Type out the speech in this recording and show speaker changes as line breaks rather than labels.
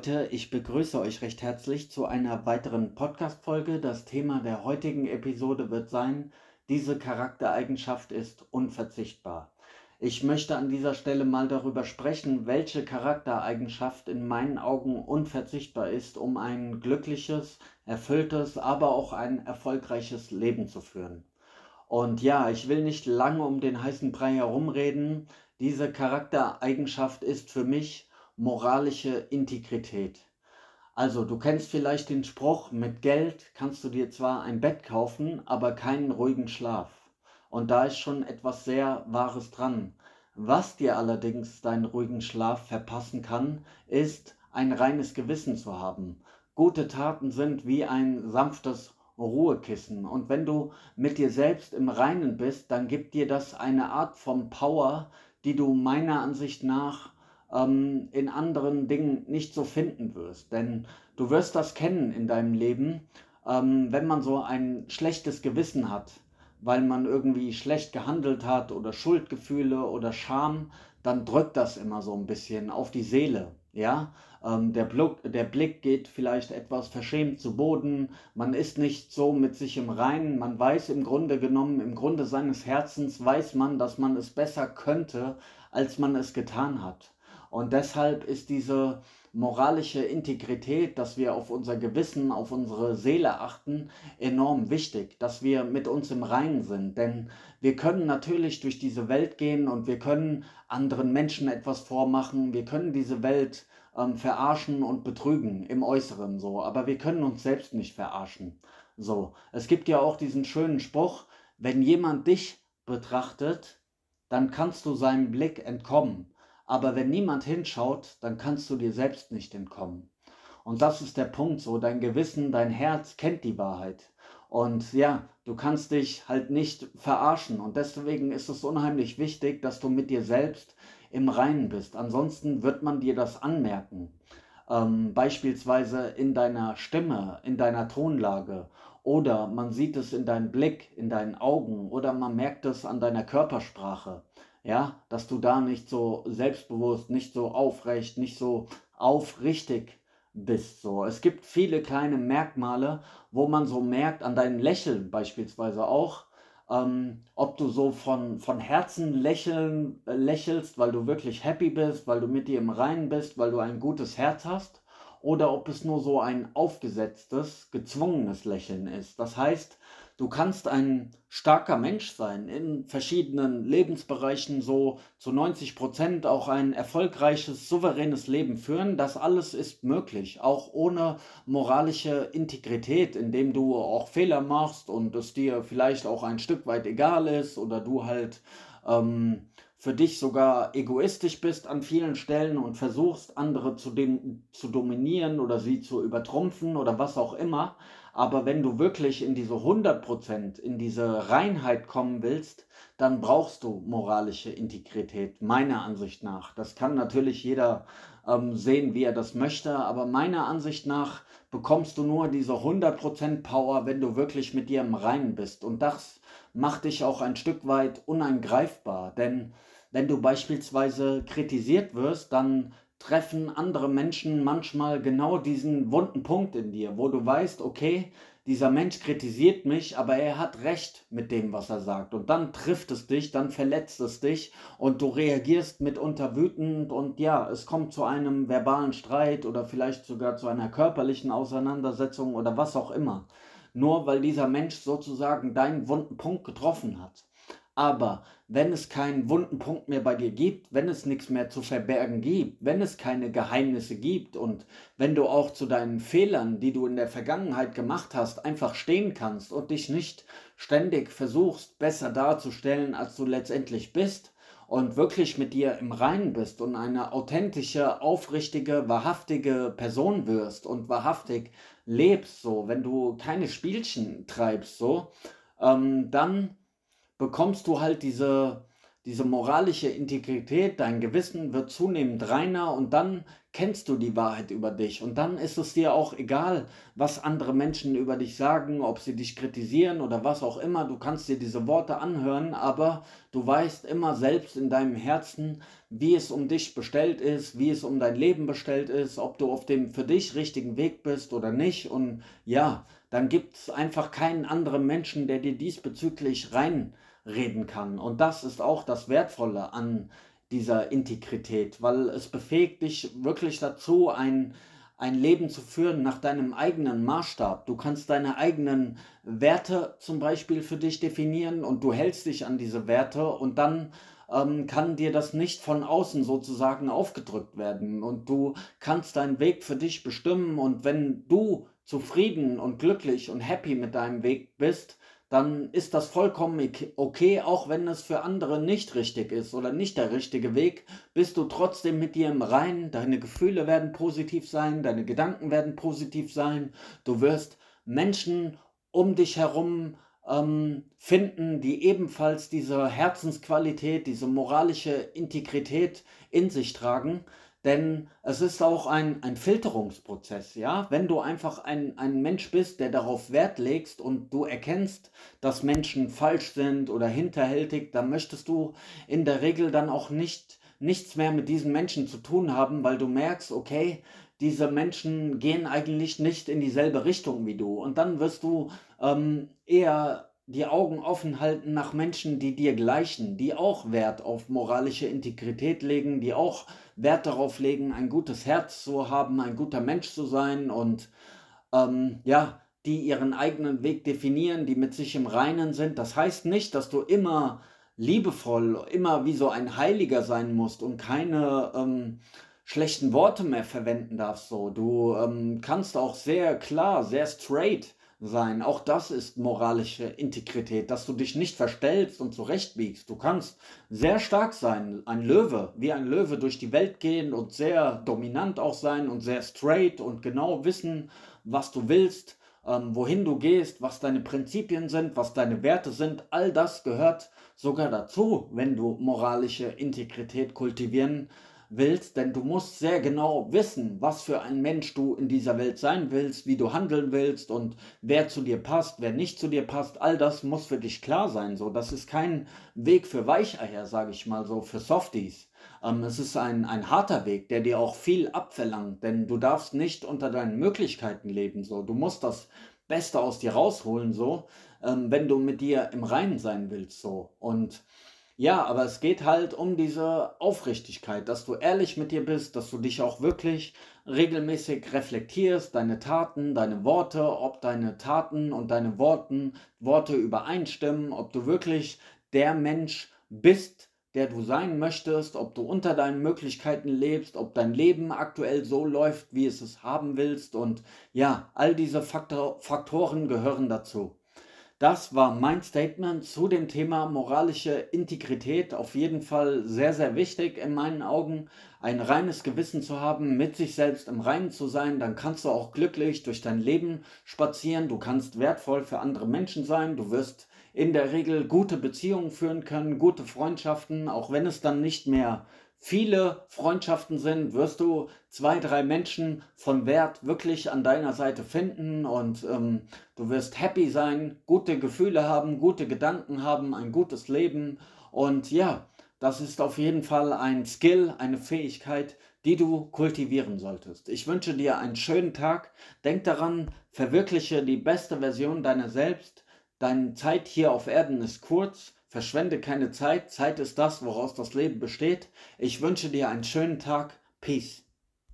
Leute, ich begrüße euch recht herzlich zu einer weiteren Podcast-Folge. Das Thema der heutigen Episode wird sein, diese Charaktereigenschaft ist unverzichtbar. Ich möchte an dieser Stelle mal darüber sprechen, welche Charaktereigenschaft in meinen Augen unverzichtbar ist, um ein glückliches, erfülltes, aber auch ein erfolgreiches Leben zu führen. Und ja, ich will nicht lange um den heißen Brei herumreden. Diese Charaktereigenschaft ist für mich moralische Integrität. Also, du kennst vielleicht den Spruch, mit Geld kannst du dir zwar ein Bett kaufen, aber keinen ruhigen Schlaf. Und da ist schon etwas sehr Wahres dran. Was dir allerdings deinen ruhigen Schlaf verpassen kann, ist ein reines Gewissen zu haben. Gute Taten sind wie ein sanftes Ruhekissen. Und wenn du mit dir selbst im Reinen bist, dann gibt dir das eine Art von Power, die du meiner Ansicht nach ähm, in anderen Dingen nicht so finden wirst. Denn du wirst das kennen in deinem Leben, ähm, wenn man so ein schlechtes Gewissen hat, weil man irgendwie schlecht gehandelt hat oder Schuldgefühle oder Scham, dann drückt das immer so ein bisschen auf die Seele. Ja, ähm, der, Blick, der Blick geht vielleicht etwas verschämt zu Boden, man ist nicht so mit sich im Reinen, man weiß im Grunde genommen, im Grunde seines Herzens weiß man, dass man es besser könnte, als man es getan hat. Und deshalb ist diese moralische Integrität, dass wir auf unser Gewissen, auf unsere Seele achten, enorm wichtig, dass wir mit uns im Reinen sind. Denn wir können natürlich durch diese Welt gehen und wir können anderen Menschen etwas vormachen, wir können diese Welt ähm, verarschen und betrügen im Äußeren so, aber wir können uns selbst nicht verarschen. So, es gibt ja auch diesen schönen Spruch, wenn jemand dich betrachtet, dann kannst du seinem Blick entkommen. Aber wenn niemand hinschaut, dann kannst du dir selbst nicht entkommen. Und das ist der Punkt so. Dein Gewissen, dein Herz kennt die Wahrheit. Und ja, du kannst dich halt nicht verarschen. Und deswegen ist es unheimlich wichtig, dass du mit dir selbst im Reinen bist. Ansonsten wird man dir das anmerken. Ähm, beispielsweise in deiner Stimme, in deiner Tonlage. Oder man sieht es in deinem Blick, in deinen Augen. Oder man merkt es an deiner Körpersprache ja, dass du da nicht so selbstbewusst, nicht so aufrecht, nicht so aufrichtig bist. So. Es gibt viele kleine Merkmale, wo man so merkt, an deinem Lächeln beispielsweise auch, ähm, ob du so von, von Herzen lächeln, äh, lächelst, weil du wirklich happy bist, weil du mit dir im Reinen bist, weil du ein gutes Herz hast, oder ob es nur so ein aufgesetztes, gezwungenes Lächeln ist. Das heißt, Du kannst ein starker Mensch sein, in verschiedenen Lebensbereichen so zu 90 Prozent auch ein erfolgreiches, souveränes Leben führen. Das alles ist möglich, auch ohne moralische Integrität, indem du auch Fehler machst und es dir vielleicht auch ein Stück weit egal ist oder du halt ähm, für dich sogar egoistisch bist an vielen Stellen und versuchst, andere zu, dem, zu dominieren oder sie zu übertrumpfen oder was auch immer. Aber wenn du wirklich in diese 100%, in diese Reinheit kommen willst, dann brauchst du moralische Integrität, meiner Ansicht nach. Das kann natürlich jeder ähm, sehen, wie er das möchte, aber meiner Ansicht nach bekommst du nur diese 100% Power, wenn du wirklich mit dir im Reinen bist. Und das macht dich auch ein Stück weit uneingreifbar, denn wenn du beispielsweise kritisiert wirst, dann treffen andere Menschen manchmal genau diesen wunden Punkt in dir, wo du weißt, okay, dieser Mensch kritisiert mich, aber er hat recht mit dem, was er sagt. Und dann trifft es dich, dann verletzt es dich und du reagierst mitunter wütend und ja, es kommt zu einem verbalen Streit oder vielleicht sogar zu einer körperlichen Auseinandersetzung oder was auch immer. Nur weil dieser Mensch sozusagen deinen wunden Punkt getroffen hat. Aber wenn es keinen wunden Punkt mehr bei dir gibt, wenn es nichts mehr zu verbergen gibt, wenn es keine Geheimnisse gibt und wenn du auch zu deinen Fehlern, die du in der Vergangenheit gemacht hast, einfach stehen kannst und dich nicht ständig versuchst, besser darzustellen, als du letztendlich bist und wirklich mit dir im Reinen bist und eine authentische, aufrichtige, wahrhaftige Person wirst und wahrhaftig lebst, so, wenn du keine Spielchen treibst, so, ähm, dann bekommst du halt diese, diese moralische Integrität, dein Gewissen wird zunehmend reiner und dann kennst du die Wahrheit über dich. Und dann ist es dir auch egal, was andere Menschen über dich sagen, ob sie dich kritisieren oder was auch immer. Du kannst dir diese Worte anhören, aber du weißt immer selbst in deinem Herzen, wie es um dich bestellt ist, wie es um dein Leben bestellt ist, ob du auf dem für dich richtigen Weg bist oder nicht. Und ja, dann gibt es einfach keinen anderen Menschen, der dir diesbezüglich reinreden kann. Und das ist auch das Wertvolle an dieser Integrität, weil es befähigt dich wirklich dazu, ein, ein Leben zu führen nach deinem eigenen Maßstab. Du kannst deine eigenen Werte zum Beispiel für dich definieren und du hältst dich an diese Werte und dann ähm, kann dir das nicht von außen sozusagen aufgedrückt werden und du kannst deinen Weg für dich bestimmen und wenn du zufrieden und glücklich und happy mit deinem Weg bist, dann ist das vollkommen okay, auch wenn es für andere nicht richtig ist oder nicht der richtige Weg, bist du trotzdem mit dir im Reinen, deine Gefühle werden positiv sein, deine Gedanken werden positiv sein, du wirst Menschen um dich herum ähm, finden, die ebenfalls diese Herzensqualität, diese moralische Integrität in sich tragen. Denn es ist auch ein, ein Filterungsprozess, ja. Wenn du einfach ein, ein Mensch bist, der darauf Wert legst und du erkennst, dass Menschen falsch sind oder hinterhältig, dann möchtest du in der Regel dann auch nicht nichts mehr mit diesen Menschen zu tun haben, weil du merkst, okay, diese Menschen gehen eigentlich nicht in dieselbe Richtung wie du. Und dann wirst du ähm, eher die Augen offen halten nach Menschen, die dir gleichen, die auch Wert auf moralische Integrität legen, die auch Wert darauf legen, ein gutes Herz zu haben, ein guter Mensch zu sein und ähm, ja, die ihren eigenen Weg definieren, die mit sich im Reinen sind. Das heißt nicht, dass du immer liebevoll, immer wie so ein Heiliger sein musst und keine ähm, schlechten Worte mehr verwenden darfst. So, du ähm, kannst auch sehr klar, sehr straight sein. Auch das ist moralische Integrität, dass du dich nicht verstellst und zurechtbiegst. Du kannst sehr stark sein, ein Löwe, wie ein Löwe durch die Welt gehen und sehr dominant auch sein und sehr straight und genau wissen, was du willst, ähm, wohin du gehst, was deine Prinzipien sind, was deine Werte sind. All das gehört sogar dazu, wenn du moralische Integrität kultivieren willst, denn du musst sehr genau wissen, was für ein Mensch du in dieser Welt sein willst, wie du handeln willst und wer zu dir passt, wer nicht zu dir passt. All das muss für dich klar sein. So, das ist kein Weg für Weicheier, sage ich mal so, für Softies. Ähm, es ist ein, ein harter Weg, der dir auch viel abverlangt, denn du darfst nicht unter deinen Möglichkeiten leben. So, du musst das Beste aus dir rausholen, so, ähm, wenn du mit dir im Reinen sein willst, so und ja, aber es geht halt um diese Aufrichtigkeit, dass du ehrlich mit dir bist, dass du dich auch wirklich regelmäßig reflektierst, deine Taten, deine Worte, ob deine Taten und deine Worten, Worte übereinstimmen, ob du wirklich der Mensch bist, der du sein möchtest, ob du unter deinen Möglichkeiten lebst, ob dein Leben aktuell so läuft, wie es es haben willst. Und ja, all diese Faktor Faktoren gehören dazu. Das war mein Statement zu dem Thema moralische Integrität. Auf jeden Fall sehr, sehr wichtig in meinen Augen, ein reines Gewissen zu haben, mit sich selbst im Reinen zu sein. Dann kannst du auch glücklich durch dein Leben spazieren. Du kannst wertvoll für andere Menschen sein. Du wirst in der Regel gute Beziehungen führen können, gute Freundschaften, auch wenn es dann nicht mehr viele Freundschaften sind, wirst du zwei, drei Menschen von Wert wirklich an deiner Seite finden und ähm, du wirst happy sein, gute Gefühle haben, gute Gedanken haben, ein gutes Leben und ja, das ist auf jeden Fall ein Skill, eine Fähigkeit, die du kultivieren solltest. Ich wünsche dir einen schönen Tag. Denk daran, verwirkliche die beste Version deiner selbst. Deine Zeit hier auf Erden ist kurz Verschwende keine Zeit. Zeit ist das, woraus das Leben besteht. Ich wünsche dir einen schönen Tag. Peace.